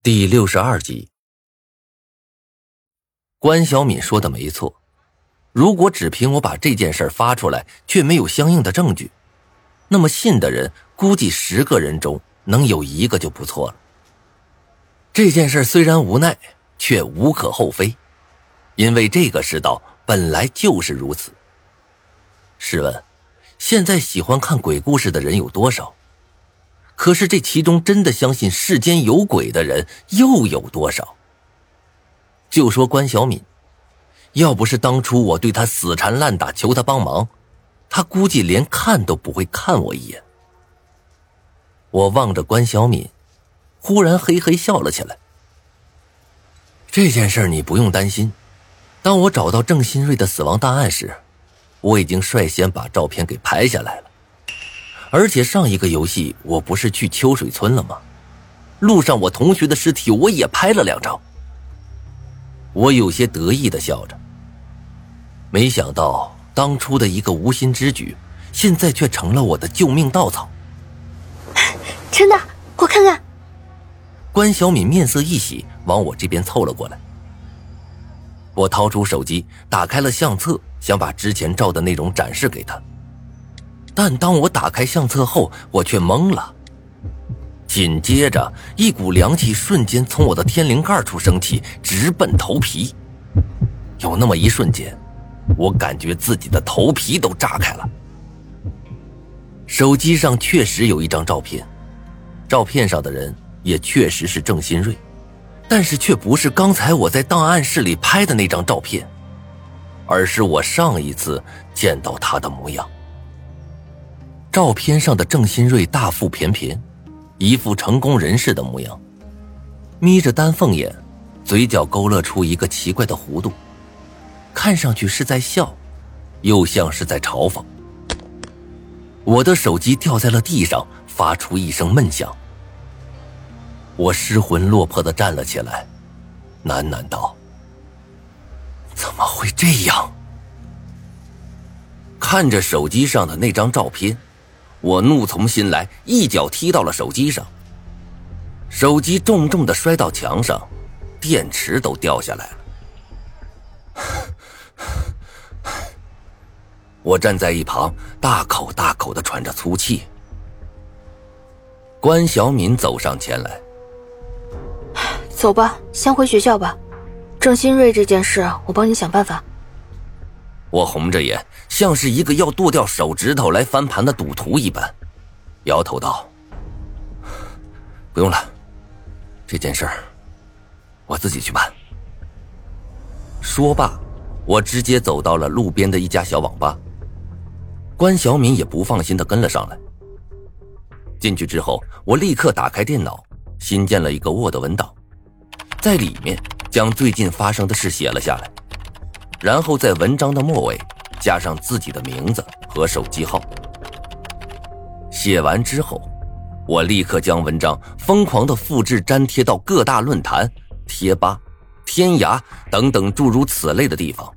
第六十二集，关小敏说的没错，如果只凭我把这件事发出来，却没有相应的证据，那么信的人估计十个人中能有一个就不错了。这件事虽然无奈，却无可厚非，因为这个世道本来就是如此。试问，现在喜欢看鬼故事的人有多少？可是这其中真的相信世间有鬼的人又有多少？就说关小敏，要不是当初我对他死缠烂打求他帮忙，他估计连看都不会看我一眼。我望着关小敏，忽然嘿嘿笑了起来。这件事你不用担心，当我找到郑新瑞的死亡档案时，我已经率先把照片给拍下来了。而且上一个游戏我不是去秋水村了吗？路上我同学的尸体我也拍了两张。我有些得意的笑着。没想到当初的一个无心之举，现在却成了我的救命稻草。真的，我看看。关小敏面色一喜，往我这边凑了过来。我掏出手机，打开了相册，想把之前照的内容展示给他。但当我打开相册后，我却懵了。紧接着，一股凉气瞬间从我的天灵盖处升起，直奔头皮。有那么一瞬间，我感觉自己的头皮都炸开了。手机上确实有一张照片，照片上的人也确实是郑新瑞，但是却不是刚才我在档案室里拍的那张照片，而是我上一次见到他的模样。照片上的郑新瑞大腹便便，一副成功人士的模样，眯着丹凤眼，嘴角勾勒出一个奇怪的弧度，看上去是在笑，又像是在嘲讽。我的手机掉在了地上，发出一声闷响。我失魂落魄的站了起来，喃喃道：“怎么会这样？”看着手机上的那张照片。我怒从心来，一脚踢到了手机上，手机重重的摔到墙上，电池都掉下来了。我站在一旁，大口大口的喘着粗气。关小敏走上前来，走吧，先回学校吧。郑新瑞这件事，我帮你想办法。我红着眼，像是一个要剁掉手指头来翻盘的赌徒一般，摇头道：“不用了，这件事儿我自己去办。”说罢，我直接走到了路边的一家小网吧。关小敏也不放心的跟了上来。进去之后，我立刻打开电脑，新建了一个 Word 文档，在里面将最近发生的事写了下来。然后在文章的末尾加上自己的名字和手机号。写完之后，我立刻将文章疯狂的复制粘贴到各大论坛、贴吧、天涯等等诸如此类的地方，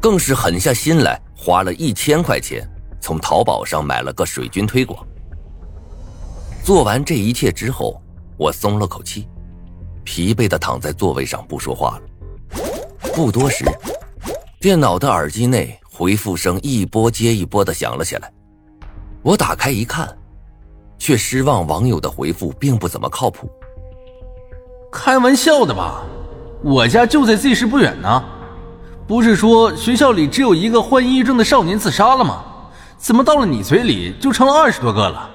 更是狠下心来，花了一千块钱从淘宝上买了个水军推广。做完这一切之后，我松了口气，疲惫的躺在座位上不说话了。不多时。电脑的耳机内回复声一波接一波的响了起来，我打开一看，却失望网友的回复并不怎么靠谱。开玩笑的吧？我家就在 Z 市不远呢，不是说学校里只有一个患抑郁症的少年自杀了吗？怎么到了你嘴里就成了二十多个了？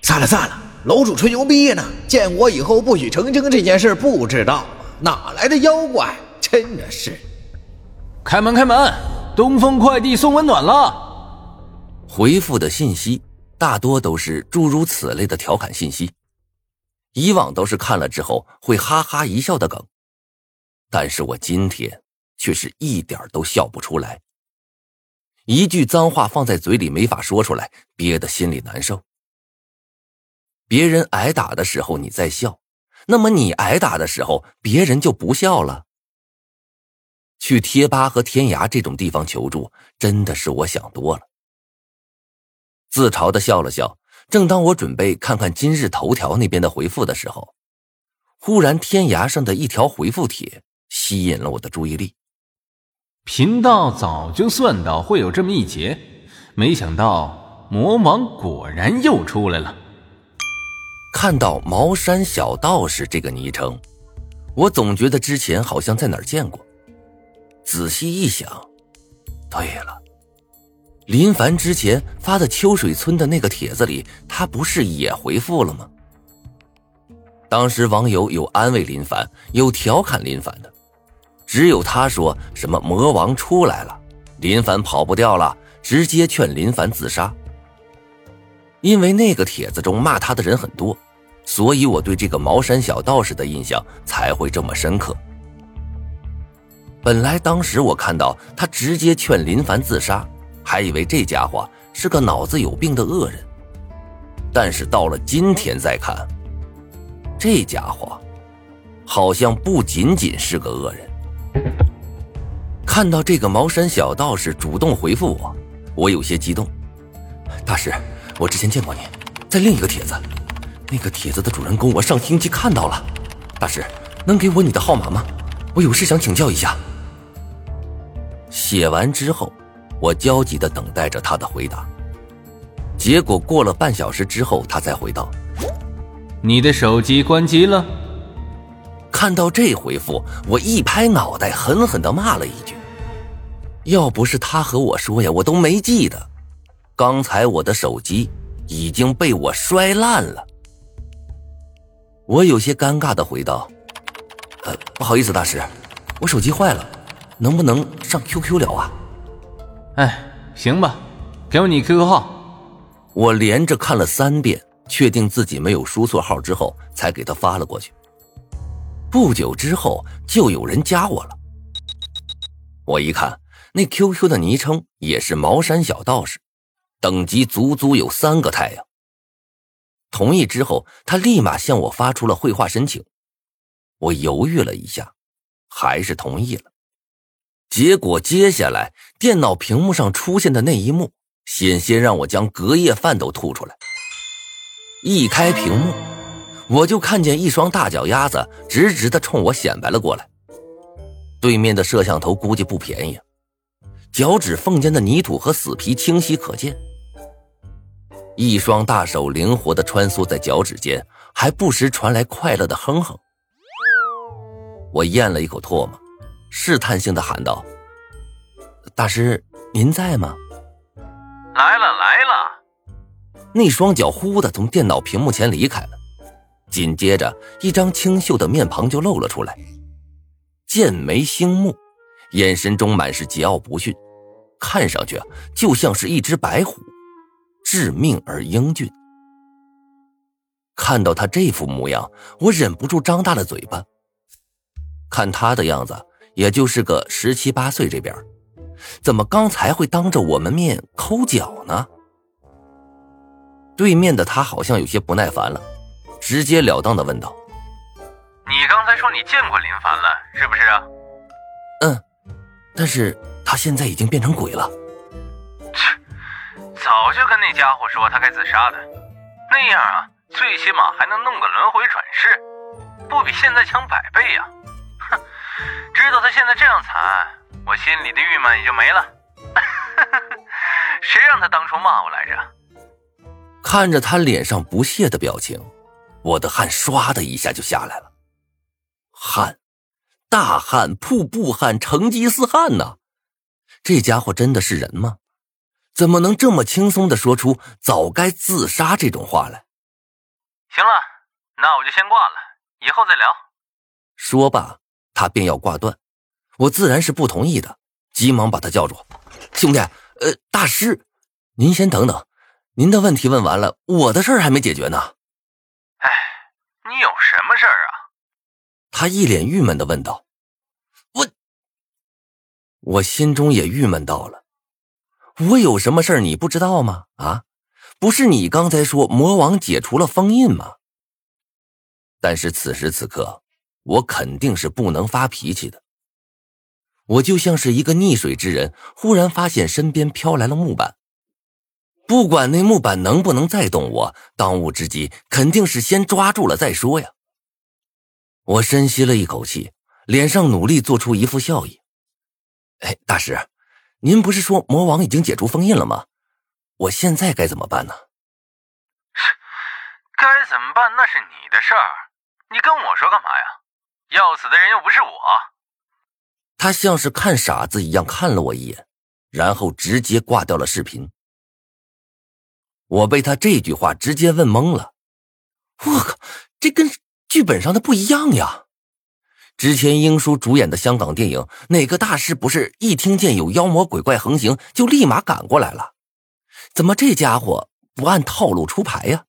算了算了，楼主吹牛逼呢，建国以后不许成精这件事不知道吗？哪来的妖怪？真的是。开门，开门！东风快递送温暖了。回复的信息大多都是诸如此类的调侃信息，以往都是看了之后会哈哈一笑的梗，但是我今天却是一点都笑不出来。一句脏话放在嘴里没法说出来，憋得心里难受。别人挨打的时候你在笑，那么你挨打的时候别人就不笑了。去贴吧和天涯这种地方求助，真的是我想多了。自嘲的笑了笑。正当我准备看看今日头条那边的回复的时候，忽然天涯上的一条回复帖吸引了我的注意力。贫道早就算到会有这么一劫，没想到魔王果然又出来了。看到“茅山小道士”这个昵称，我总觉得之前好像在哪儿见过。仔细一想，对了，林凡之前发的秋水村的那个帖子里，他不是也回复了吗？当时网友有安慰林凡，有调侃林凡的。只有他说什么魔王出来了，林凡跑不掉了，直接劝林凡自杀。因为那个帖子中骂他的人很多，所以我对这个茅山小道士的印象才会这么深刻。本来当时我看到他直接劝林凡自杀，还以为这家伙是个脑子有病的恶人，但是到了今天再看，这家伙好像不仅仅是个恶人。看到这个茅山小道士主动回复我，我有些激动。大师，我之前见过你，在另一个帖子，那个帖子的主人公我上星期看到了。大师，能给我你的号码吗？我有事想请教一下。写完之后，我焦急的等待着他的回答。结果过了半小时之后，他才回道：“你的手机关机了。”看到这回复，我一拍脑袋，狠狠的骂了一句：“要不是他和我说呀，我都没记得。刚才我的手机已经被我摔烂了。”我有些尴尬的回道：“呃，不好意思，大师，我手机坏了，能不能上 QQ 聊啊？”哎，行吧，给我你 QQ 号。我连着看了三遍，确定自己没有输错号之后，才给他发了过去。不久之后，就有人加我了。我一看，那 QQ 的昵称也是茅山小道士，等级足足有三个太阳。同意之后，他立马向我发出了绘画申请。我犹豫了一下，还是同意了。结果接下来电脑屏幕上出现的那一幕，险些让我将隔夜饭都吐出来。一开屏幕。我就看见一双大脚丫子直直的冲我显摆了过来。对面的摄像头估计不便宜，脚趾缝间的泥土和死皮清晰可见。一双大手灵活的穿梭在脚趾间，还不时传来快乐的哼哼。我咽了一口唾沫，试探性的喊道：“大师，您在吗？”“来了，来了。”那双脚忽的从电脑屏幕前离开了。紧接着，一张清秀的面庞就露了出来，剑眉星目，眼神中满是桀骜不驯，看上去啊就像是一只白虎，致命而英俊。看到他这副模样，我忍不住张大了嘴巴。看他的样子，也就是个十七八岁这边，怎么刚才会当着我们面抠脚呢？对面的他好像有些不耐烦了。直截了当的问道：“你刚才说你见过林凡了，是不是啊？”“嗯，但是他现在已经变成鬼了。”“切，早就跟那家伙说他该自杀的，那样啊，最起码还能弄个轮回转世，不比现在强百倍呀！”“哼，知道他现在这样惨，我心里的郁闷也就没了。”“谁让他当初骂我来着？”看着他脸上不屑的表情。我的汗唰的一下就下来了，汗，大汗，瀑布汗，成吉思汗呐！这家伙真的是人吗？怎么能这么轻松的说出“早该自杀”这种话来？行了，那我就先挂了，以后再聊。说罢，他便要挂断，我自然是不同意的，急忙把他叫住：“兄弟，呃，大师，您先等等，您的问题问完了，我的事儿还没解决呢。”哎，你有什么事儿啊？他一脸郁闷的问道。我，我心中也郁闷到了。我有什么事儿你不知道吗？啊，不是你刚才说魔王解除了封印吗？但是此时此刻，我肯定是不能发脾气的。我就像是一个溺水之人，忽然发现身边飘来了木板。不管那木板能不能再动，我当务之急肯定是先抓住了再说呀。我深吸了一口气，脸上努力做出一副笑意。哎，大师，您不是说魔王已经解除封印了吗？我现在该怎么办呢？该怎么办那是你的事儿，你跟我说干嘛呀？要死的人又不是我。他像是看傻子一样看了我一眼，然后直接挂掉了视频。我被他这句话直接问懵了。我靠，这跟剧本上的不一样呀！之前英叔主演的香港电影，哪个大师不是一听见有妖魔鬼怪横行就立马赶过来了？怎么这家伙不按套路出牌呀？